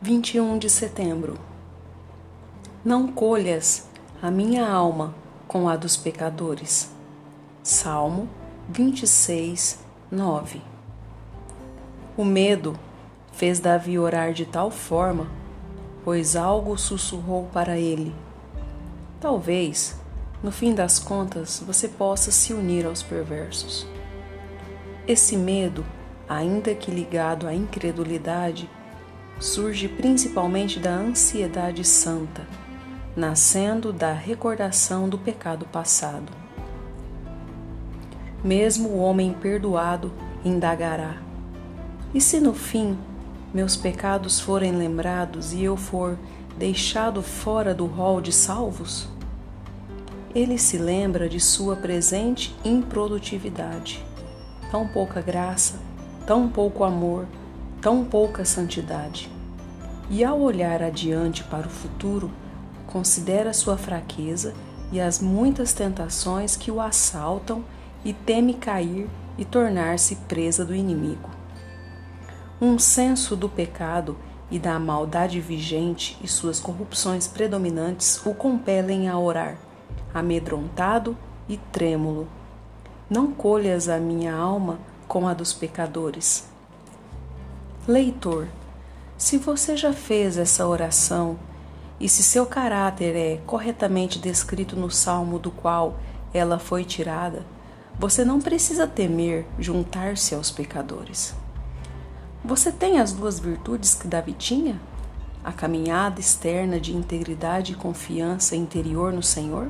21 de setembro. Não colhas a minha alma com a dos pecadores. Salmo 26, 9. O medo fez Davi orar de tal forma, pois algo sussurrou para ele. Talvez, no fim das contas, você possa se unir aos perversos. Esse medo, ainda que ligado à incredulidade, surge principalmente da ansiedade santa, nascendo da recordação do pecado passado. Mesmo o homem perdoado indagará: e se no fim meus pecados forem lembrados e eu for deixado fora do rol de salvos? Ele se lembra de sua presente improdutividade, tão pouca graça, tão pouco amor, tão pouca santidade. E ao olhar adiante para o futuro, considera sua fraqueza e as muitas tentações que o assaltam e teme cair e tornar-se presa do inimigo. Um senso do pecado e da maldade vigente e suas corrupções predominantes o compelem a orar, amedrontado e trêmulo. Não colhas a minha alma com a dos pecadores, Leitor, se você já fez essa oração e se seu caráter é corretamente descrito no salmo do qual ela foi tirada, você não precisa temer juntar-se aos pecadores. Você tem as duas virtudes que Davi tinha? A caminhada externa de integridade e confiança interior no Senhor?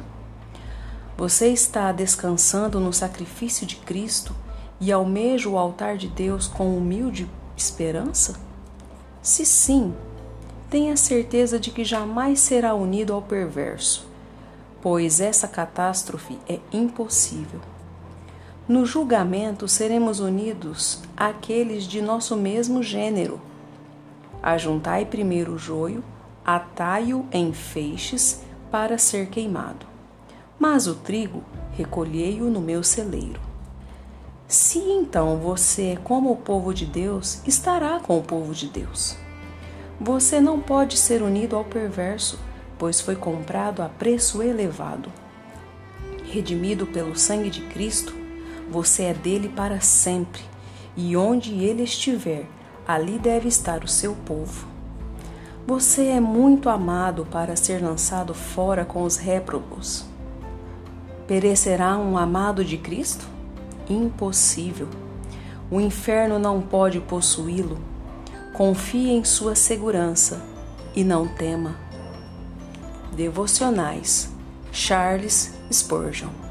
Você está descansando no sacrifício de Cristo e almeja o altar de Deus com humilde esperança? Se sim, tenha certeza de que jamais será unido ao perverso, pois essa catástrofe é impossível. No julgamento seremos unidos àqueles de nosso mesmo gênero. Ajuntai primeiro o joio, atai-o em feixes para ser queimado. Mas o trigo recolhei-o no meu celeiro. Se então você é como o povo de Deus, estará com o povo de Deus. Você não pode ser unido ao perverso, pois foi comprado a preço elevado. Redimido pelo sangue de Cristo, você é dele para sempre, e onde ele estiver, ali deve estar o seu povo. Você é muito amado para ser lançado fora com os réprobos. Perecerá um amado de Cristo? impossível. O inferno não pode possuí-lo. Confie em sua segurança e não tema. Devocionais Charles Spurgeon